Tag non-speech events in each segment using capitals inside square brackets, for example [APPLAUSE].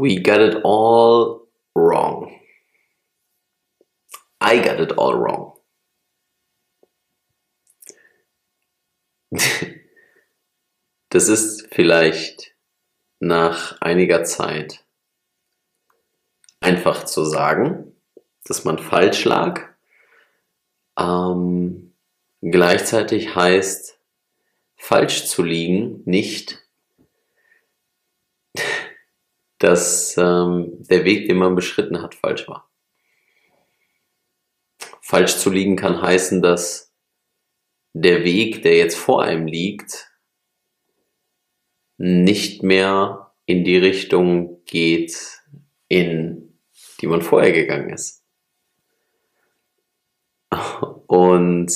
We got it all wrong. I got it all wrong. [LAUGHS] Das ist vielleicht nach einiger Zeit einfach zu sagen, dass man falsch lag. Ähm, gleichzeitig heißt falsch zu liegen nicht, dass ähm, der Weg, den man beschritten hat, falsch war. Falsch zu liegen kann heißen, dass der Weg, der jetzt vor einem liegt, nicht mehr in die Richtung geht, in die man vorher gegangen ist. Und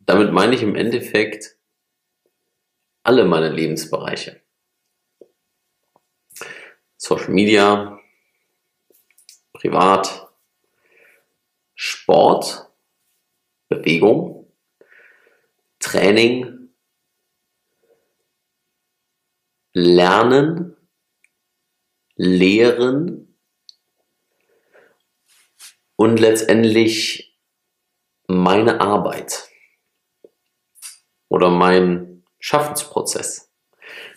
damit meine ich im Endeffekt alle meine Lebensbereiche. Social Media, privat, Sport, Bewegung, Training, Lernen, Lehren und letztendlich meine Arbeit oder mein Schaffensprozess.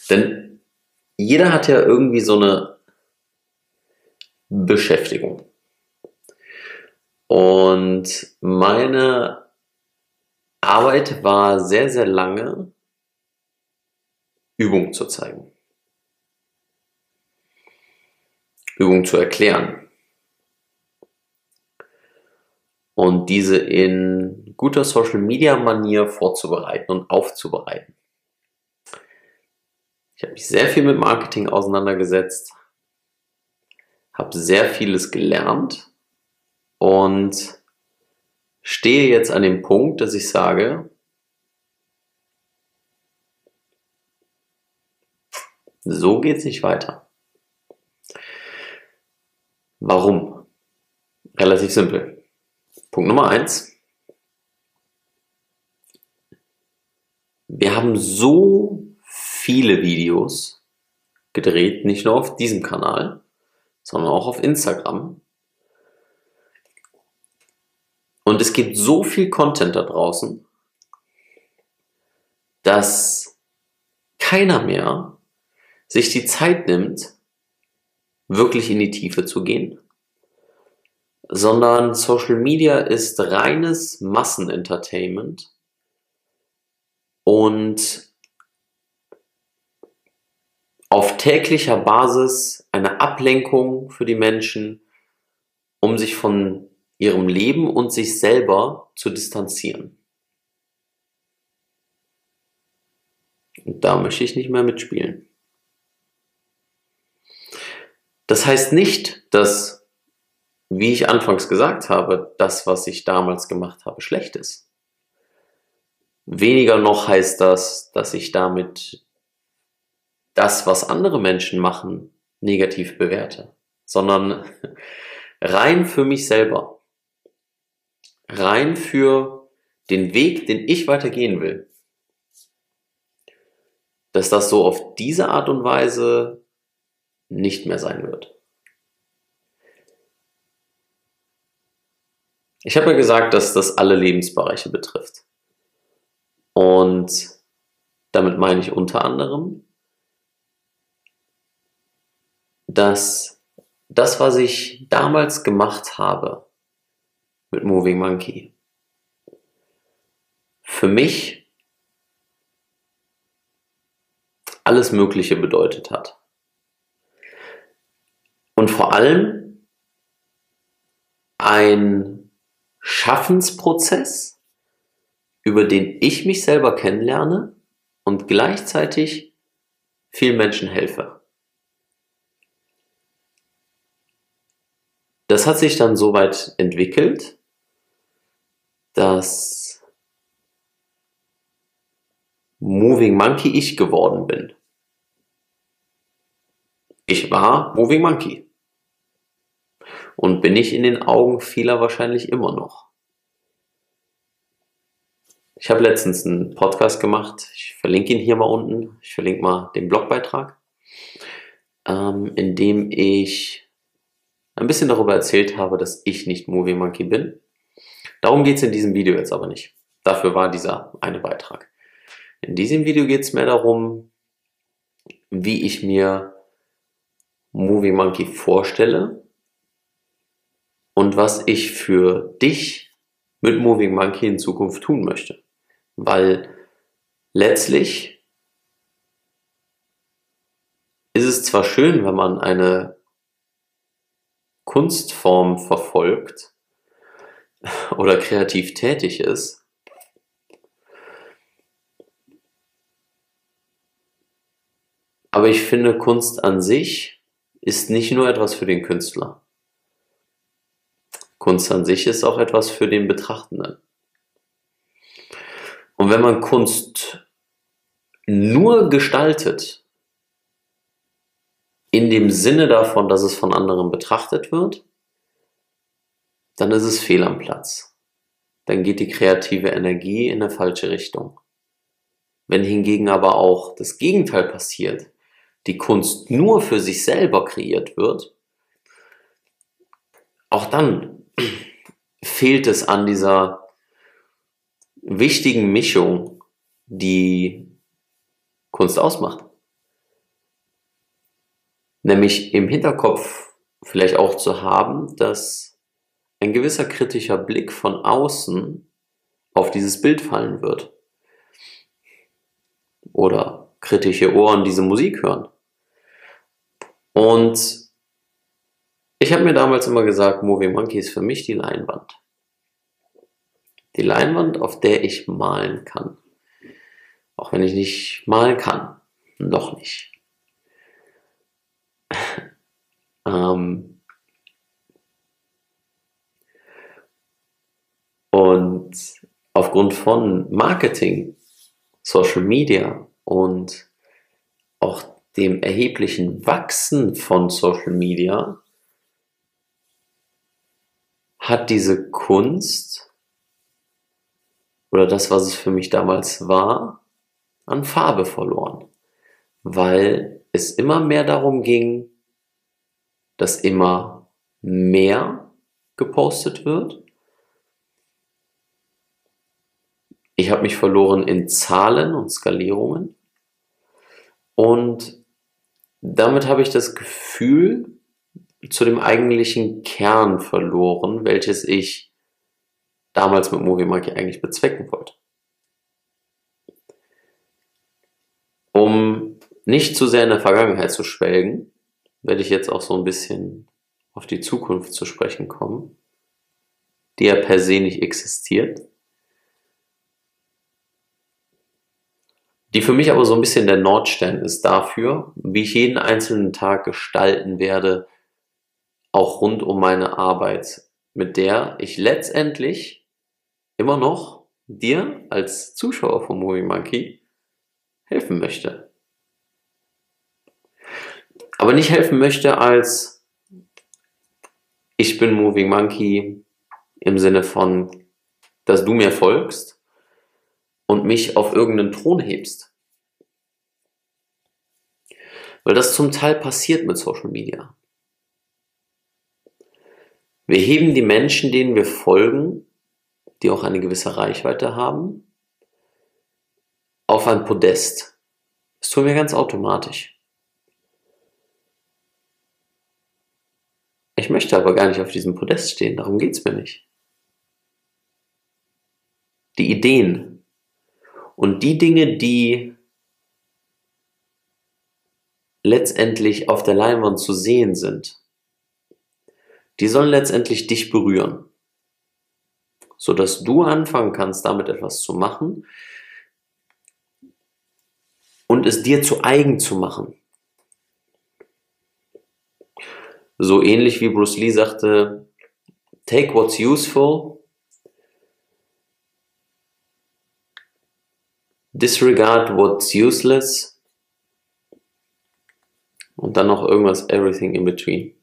Denn jeder hat ja irgendwie so eine Beschäftigung. Und meine Arbeit war sehr, sehr lange Übung zu zeigen. Übung zu erklären. Und diese in guter Social Media Manier vorzubereiten und aufzubereiten. Ich habe mich sehr viel mit Marketing auseinandergesetzt, habe sehr vieles gelernt und stehe jetzt an dem Punkt, dass ich sage, so geht's nicht weiter. Warum? Relativ simpel. Punkt Nummer eins. Wir haben so viele Videos gedreht, nicht nur auf diesem Kanal, sondern auch auf Instagram. Und es gibt so viel Content da draußen, dass keiner mehr sich die Zeit nimmt, wirklich in die Tiefe zu gehen, sondern Social Media ist reines Massenentertainment und auf täglicher Basis eine Ablenkung für die Menschen, um sich von ihrem Leben und sich selber zu distanzieren. Und da möchte ich nicht mehr mitspielen. Das heißt nicht, dass, wie ich anfangs gesagt habe, das, was ich damals gemacht habe, schlecht ist. Weniger noch heißt das, dass ich damit das, was andere Menschen machen, negativ bewerte, sondern rein für mich selber, rein für den Weg, den ich weitergehen will, dass das so auf diese Art und Weise nicht mehr sein wird. Ich habe ja gesagt, dass das alle Lebensbereiche betrifft. Und damit meine ich unter anderem dass das, was ich damals gemacht habe mit Moving Monkey, für mich alles Mögliche bedeutet hat. Und vor allem ein Schaffensprozess über den ich mich selber kennenlerne und gleichzeitig vielen Menschen helfe. Das hat sich dann so weit entwickelt, dass Moving Monkey ich geworden bin. Ich war Moving Monkey. Und bin ich in den Augen vieler wahrscheinlich immer noch. Ich habe letztens einen Podcast gemacht. Ich verlinke ihn hier mal unten. Ich verlinke mal den Blogbeitrag, ähm, in dem ich ein bisschen darüber erzählt habe, dass ich nicht Movie Monkey bin. Darum geht es in diesem Video jetzt aber nicht. Dafür war dieser eine Beitrag. In diesem Video geht es mehr darum, wie ich mir Movie Monkey vorstelle und was ich für dich mit Moving Monkey in Zukunft tun möchte. Weil letztlich ist es zwar schön, wenn man eine Kunstform verfolgt oder kreativ tätig ist, aber ich finde, Kunst an sich ist nicht nur etwas für den Künstler. Kunst an sich ist auch etwas für den Betrachtenden. Und wenn man Kunst nur gestaltet, in dem Sinne davon, dass es von anderen betrachtet wird, dann ist es fehl am Platz. Dann geht die kreative Energie in eine falsche Richtung. Wenn hingegen aber auch das Gegenteil passiert, die Kunst nur für sich selber kreiert wird, auch dann [CLEARS THROAT] fehlt es an dieser wichtigen Mischung, die Kunst ausmacht. Nämlich im Hinterkopf vielleicht auch zu haben, dass ein gewisser kritischer Blick von außen auf dieses Bild fallen wird. Oder kritische Ohren diese Musik hören. Und ich habe mir damals immer gesagt, Movie Monkey ist für mich die Leinwand. Die Leinwand, auf der ich malen kann. Auch wenn ich nicht malen kann. Noch nicht. Ähm und aufgrund von Marketing, Social Media und auch dem erheblichen Wachsen von Social Media hat diese Kunst oder das, was es für mich damals war, an Farbe verloren, weil es immer mehr darum ging, dass immer mehr gepostet wird. Ich habe mich verloren in Zahlen und Skalierungen und damit habe ich das Gefühl, zu dem eigentlichen Kern verloren, welches ich damals mit Movie Monkey eigentlich bezwecken wollte. Um nicht zu sehr in der Vergangenheit zu schwelgen, werde ich jetzt auch so ein bisschen auf die Zukunft zu sprechen kommen, die ja per se nicht existiert, die für mich aber so ein bisschen der Nordstern ist dafür, wie ich jeden einzelnen Tag gestalten werde, auch rund um meine Arbeit, mit der ich letztendlich immer noch dir als Zuschauer von Movie Monkey helfen möchte. Aber nicht helfen möchte als ich bin Moving Monkey im Sinne von, dass du mir folgst und mich auf irgendeinen Thron hebst. Weil das zum Teil passiert mit Social Media. Wir heben die Menschen, denen wir folgen, die auch eine gewisse Reichweite haben, auf ein Podest. Das tun wir ganz automatisch. Ich möchte aber gar nicht auf diesem Podest stehen, darum geht es mir nicht. Die Ideen und die Dinge, die letztendlich auf der Leinwand zu sehen sind, die sollen letztendlich dich berühren. sodass du anfangen kannst, damit etwas zu machen und es dir zu eigen zu machen. So ähnlich wie Bruce Lee sagte, take what's useful, disregard what's useless und dann noch irgendwas everything in between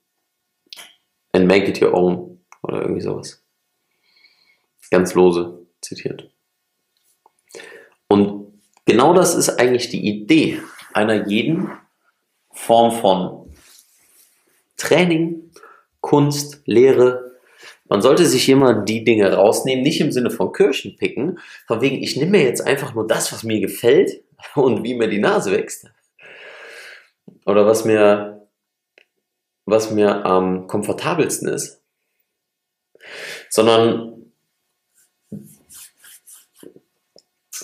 and make it your own oder irgendwie sowas. Ganz lose zitiert. Und genau das ist eigentlich die Idee einer jeden Form von Training, Kunst, Lehre. Man sollte sich immer die Dinge rausnehmen, nicht im Sinne von Kirchen picken, von wegen, ich nehme mir jetzt einfach nur das, was mir gefällt [LAUGHS] und wie mir die Nase wächst. Oder was mir, was mir am komfortabelsten ist. Sondern,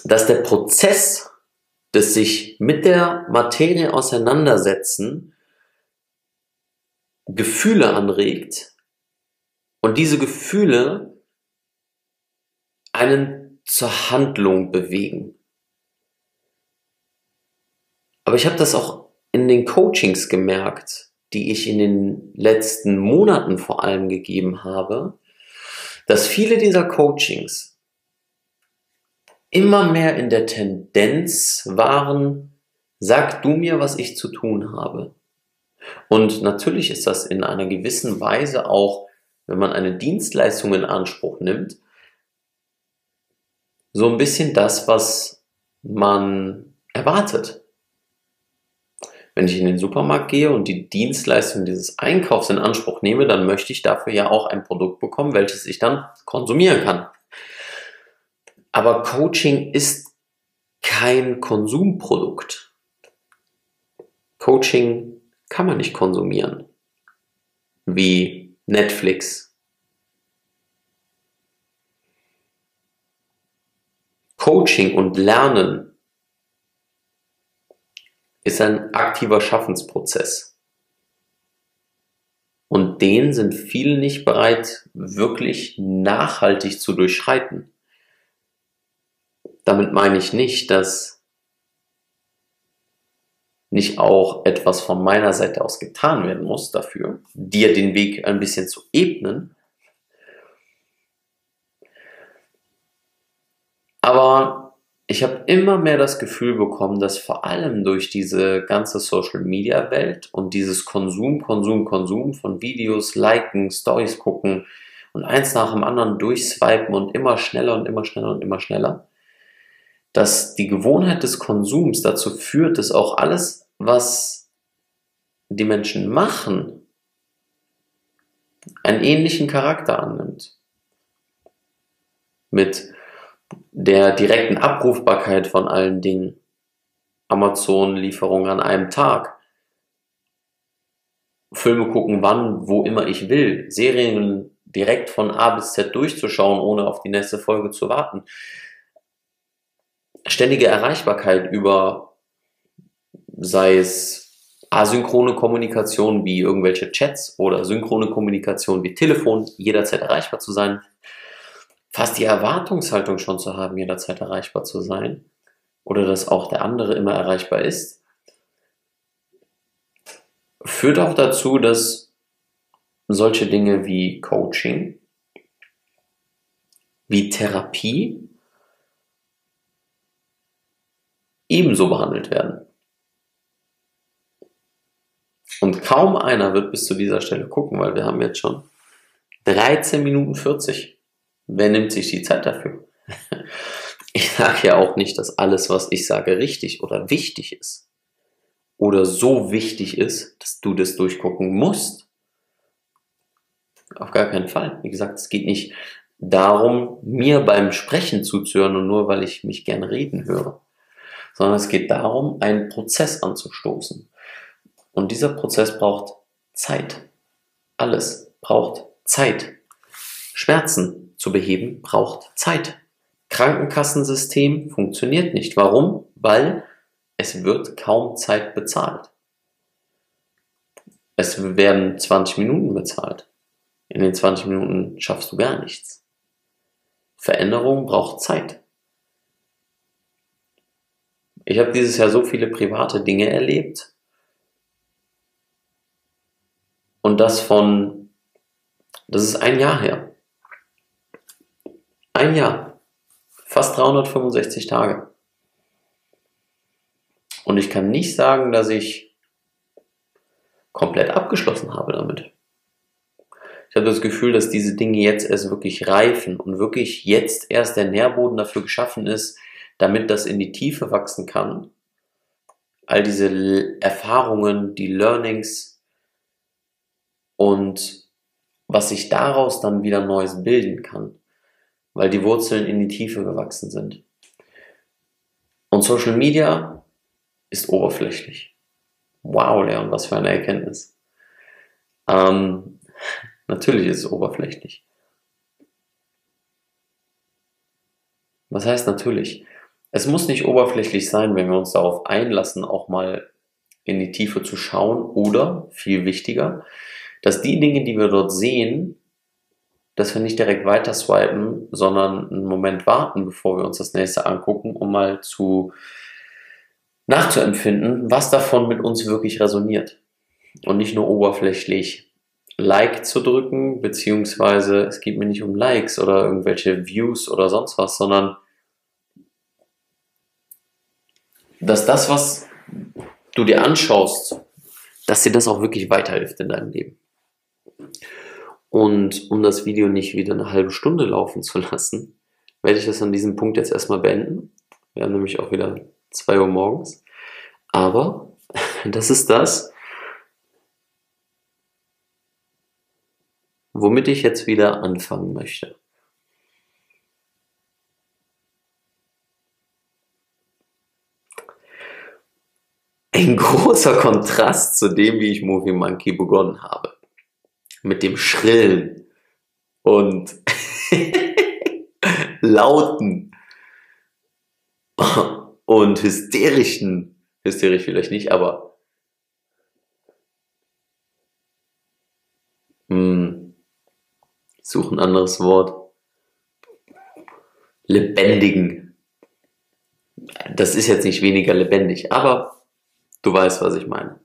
dass der Prozess des sich mit der Materie auseinandersetzen Gefühle anregt und diese Gefühle einen zur Handlung bewegen. Aber ich habe das auch in den Coachings gemerkt, die ich in den letzten Monaten vor allem gegeben habe, dass viele dieser Coachings immer mehr in der Tendenz waren, sag du mir, was ich zu tun habe. Und natürlich ist das in einer gewissen Weise auch, wenn man eine Dienstleistung in Anspruch nimmt, so ein bisschen das, was man erwartet. Wenn ich in den Supermarkt gehe und die Dienstleistung dieses Einkaufs in Anspruch nehme, dann möchte ich dafür ja auch ein Produkt bekommen, welches ich dann konsumieren kann. Aber Coaching ist kein Konsumprodukt. Coaching kann man nicht konsumieren. Wie Netflix. Coaching und Lernen ist ein aktiver Schaffensprozess. Und den sind viele nicht bereit, wirklich nachhaltig zu durchschreiten. Damit meine ich nicht, dass nicht auch etwas von meiner Seite aus getan werden muss dafür, dir den Weg ein bisschen zu ebnen. Aber ich habe immer mehr das Gefühl bekommen, dass vor allem durch diese ganze Social-Media-Welt und dieses Konsum, Konsum, Konsum von Videos, Liken, Stories gucken und eins nach dem anderen durchswipen und immer schneller und immer schneller und immer schneller, dass die Gewohnheit des Konsums dazu führt, dass auch alles, was die Menschen machen, einen ähnlichen Charakter annimmt. Mit der direkten Abrufbarkeit von allen Dingen. Amazon-Lieferung an einem Tag. Filme gucken, wann, wo immer ich will. Serien direkt von A bis Z durchzuschauen, ohne auf die nächste Folge zu warten ständige Erreichbarkeit über, sei es asynchrone Kommunikation wie irgendwelche Chats oder synchrone Kommunikation wie Telefon, jederzeit erreichbar zu sein, fast die Erwartungshaltung schon zu haben, jederzeit erreichbar zu sein oder dass auch der andere immer erreichbar ist, führt auch dazu, dass solche Dinge wie Coaching, wie Therapie ebenso behandelt werden. Und kaum einer wird bis zu dieser Stelle gucken, weil wir haben jetzt schon 13 Minuten 40. Wer nimmt sich die Zeit dafür? [LAUGHS] Ich sage ja auch nicht, dass alles, was ich sage, richtig oder wichtig ist. Oder so wichtig ist, dass du das durchgucken musst. Auf gar keinen Fall. Wie gesagt, es geht nicht darum, mir beim Sprechen zuzuhören und nur weil ich mich gern reden höre sondern es geht darum, einen Prozess anzustoßen. Und dieser Prozess braucht Zeit. Alles braucht Zeit. Schmerzen zu beheben braucht Zeit. Krankenkassensystem funktioniert nicht. Warum? Weil es wird kaum Zeit bezahlt. Es werden 20 Minuten bezahlt. In den 20 Minuten schaffst du gar nichts. Veränderung braucht Zeit. Ich habe dieses Jahr so viele private Dinge erlebt und das von, das ist ein Jahr her. Ein Jahr. Fast 365 Tage. Und ich kann nicht sagen, dass ich komplett abgeschlossen habe damit. Ich habe das Gefühl, dass diese Dinge jetzt erst wirklich reifen und wirklich jetzt erst der Nährboden dafür geschaffen ist, damit das in die Tiefe wachsen kann. All diese Erfahrungen, die Learnings und was sich daraus dann wieder Neues bilden kann, weil die Wurzeln in die Tiefe gewachsen sind. Und Social Media ist oberflächlich. Wow, Leon, was für eine Erkenntnis. Ähm, [LAUGHS] natürlich ist es oberflächlich. Was heißt natürlich? Es muss nicht oberflächlich sein, wenn wir uns darauf einlassen, auch mal in die Tiefe zu schauen oder, viel wichtiger, dass die Dinge, die wir dort sehen, dass wir nicht direkt weiter swipen, sondern einen Moment warten, bevor wir uns das nächste angucken, um mal zu nachzuempfinden, was davon mit uns wirklich resoniert. Und nicht nur oberflächlich Like zu drücken, beziehungsweise es geht mir nicht um Likes oder irgendwelche Views oder sonst was, sondern dass das, was du dir anschaust, dass dir das auch wirklich weiterhilft in deinem Leben. Und um das Video nicht wieder eine halbe Stunde laufen zu lassen, werde ich das an diesem Punkt jetzt erstmal beenden. Wir haben nämlich auch wieder 2 Uhr morgens. Aber [LAUGHS] das ist das, womit ich jetzt wieder anfangen möchte. Ein großer Kontrast zu dem, wie ich Movie Monkey begonnen habe. Mit dem Schrillen und [LAUGHS] lauten und hysterischen hysterisch vielleicht nicht, aber hm, such ein anderes Wort. Lebendigen. Das ist jetzt nicht weniger lebendig, aber du weißt, was ich meine.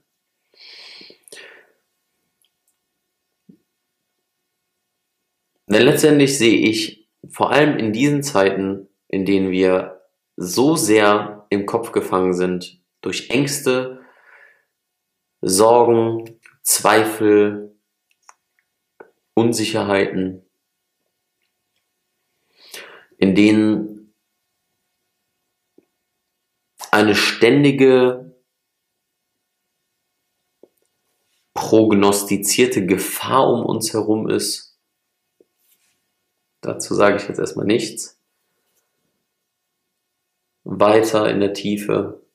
Denn letztendlich sehe ich vor allem in diesen Zeiten, in denen wir so sehr im Kopf gefangen sind durch Ängste, Sorgen, Zweifel, Unsicherheiten, in denen eine ständige prognostizierte Gefahr um uns herum ist. Dazu sage ich jetzt erstmal nichts. Weiter in der Tiefe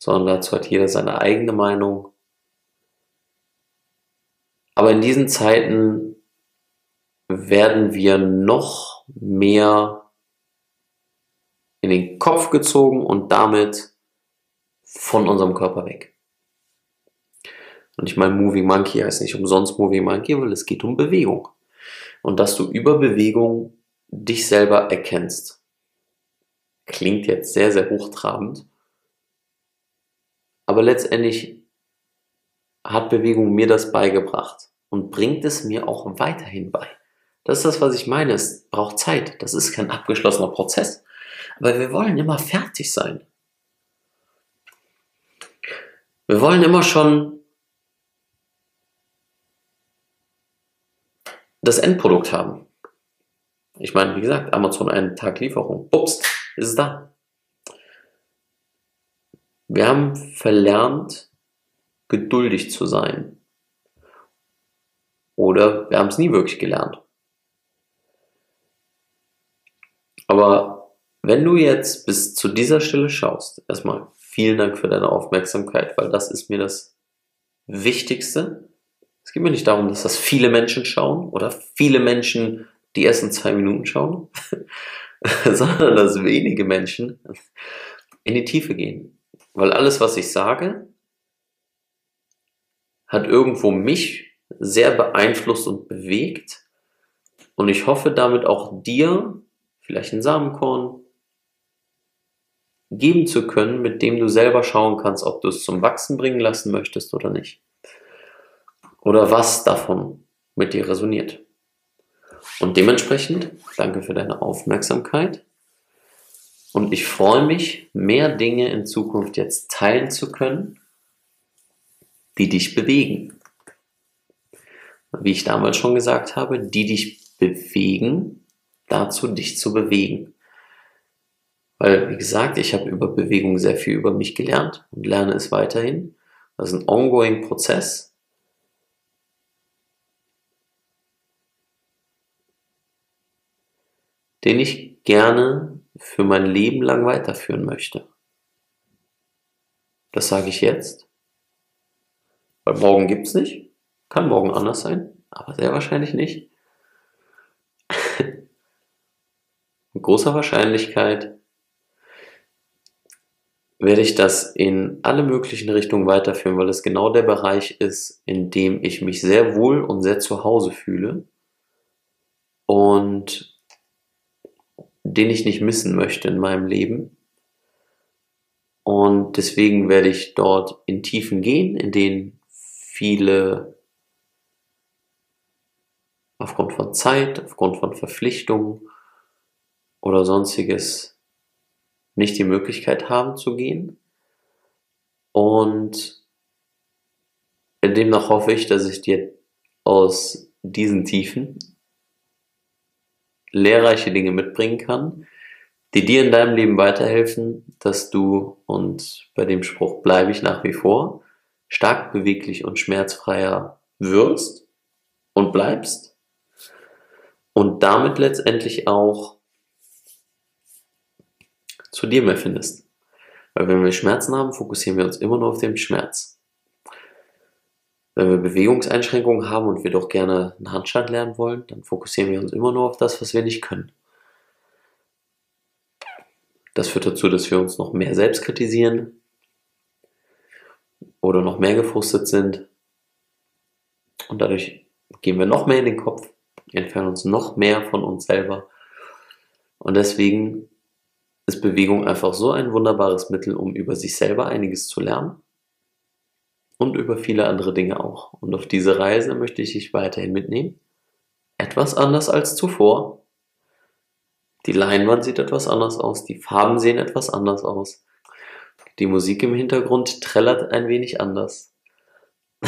sondern dazu hat jeder seine eigene Meinung. Aber in diesen Zeiten werden wir noch mehr in den Kopf gezogen und damit von unserem Körper weg. Und ich meine, Moving Monkey heißt nicht umsonst Moving Monkey, weil es geht um Bewegung. Und dass du über Bewegung dich selber erkennst. Klingt jetzt sehr, sehr hochtrabend. Aber letztendlich hat Bewegung mir das beigebracht und bringt es mir auch weiterhin bei. Das ist das, was ich meine. Es braucht Zeit. Das ist kein abgeschlossener Prozess. Aber wir wollen immer fertig sein. Wir wollen immer schon das Endprodukt haben. Ich meine, wie gesagt, Amazon einen Tag Lieferung. Ups, ist es da. Wir haben verlernt, geduldig zu sein. Oder wir haben es nie wirklich gelernt. Aber wenn du jetzt bis zu dieser Stelle schaust, erstmal vielen Dank für deine Aufmerksamkeit, weil das ist mir das Wichtigste. Es geht mir nicht darum, dass das viele Menschen schauen oder viele Menschen die ersten zwei Minuten schauen, [LAUGHS] sondern dass wenige Menschen in die Tiefe gehen. Weil alles, was ich sage, hat irgendwo mich sehr beeinflusst und bewegt Und ich hoffe damit auch dir vielleicht ein Samenkorn geben zu können, mit dem du selber schauen kannst, ob du es zum Wachsen bringen lassen möchtest oder nicht. Oder was davon mit dir resoniert. Und dementsprechend danke für deine Aufmerksamkeit. Und ich freue mich, mehr Dinge in Zukunft jetzt teilen zu können, die dich bewegen. Wie ich damals schon gesagt habe, die dich bewegen, dazu dich zu bewegen. Weil, wie gesagt, ich habe über Bewegung sehr viel über mich gelernt und lerne es weiterhin. Das ist ein ongoing Prozess. Den ich gerne für mein Leben lang weiterführen möchte. Das sage ich jetzt. Weil morgen gibt's nicht. Kann morgen anders sein, aber sehr wahrscheinlich nicht. [LAUGHS] Mit großer Wahrscheinlichkeit werde ich das in alle möglichen Richtungen weiterführen, weil es genau der Bereich ist, in dem ich mich sehr wohl und sehr zu Hause fühle und den ich nicht missen möchte in meinem Leben. Und deswegen werde ich dort in Tiefen gehen, in denen viele aufgrund von Zeit, aufgrund von Verpflichtungen oder sonstiges nicht die Möglichkeit haben zu gehen. Und demnach hoffe ich, dass ich dir aus diesen Tiefen lehrreiche Dinge mitbringen kann, die dir in deinem Leben weiterhelfen, dass du, und bei dem Spruch bleibe ich nach wie vor, stark beweglich und schmerzfreier wirst und bleibst und damit letztendlich auch zu dir mehr findest. Weil wenn wir Schmerzen haben, fokussieren wir uns immer nur auf den Schmerz. Wenn wir Bewegungseinschränkungen haben und wir doch gerne einen Handstand lernen wollen, dann fokussieren wir uns immer nur auf das, was wir nicht können. Das führt dazu, dass wir uns noch mehr selbst kritisieren oder noch mehr gefrustet sind. Und dadurch gehen wir noch mehr in den Kopf, entfernen uns noch mehr von uns selber. Und deswegen ist Bewegung einfach so ein wunderbares Mittel, um über sich selber einiges zu lernen und über viele andere Dinge auch. Und auf diese Reise möchte ich dich weiterhin mitnehmen. Etwas anders als zuvor. Die Leinwand sieht etwas anders aus, die Farben sehen etwas anders aus. Die Musik im Hintergrund trällert ein wenig anders. [LAUGHS]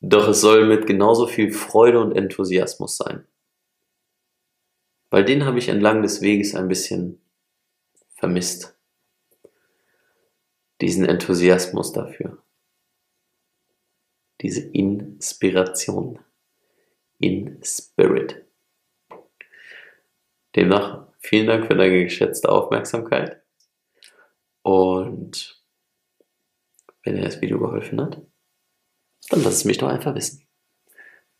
Doch es soll mit genauso viel Freude und Enthusiasmus sein. Weil den habe ich entlang des Weges ein bisschen vermisst diesen Enthusiasmus dafür, diese Inspiration, in Spirit. Demnach vielen Dank für deine geschätzte Aufmerksamkeit und wenn dir das Video geholfen hat, dann lass es mich doch einfach wissen.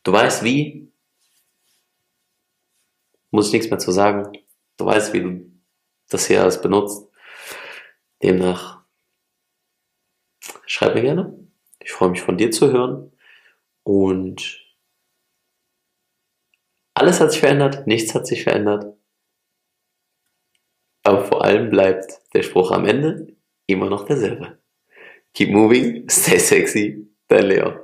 Du weißt wie, muss ich nichts mehr zu sagen. Du weißt, wie du das hier alles benutzt. Demnach Schreib mir gerne. Ich freue mich von dir zu hören. Und alles hat sich verändert, nichts hat sich verändert. Aber vor allem bleibt der Spruch am Ende immer noch derselbe. Keep moving, stay sexy, dein Leon.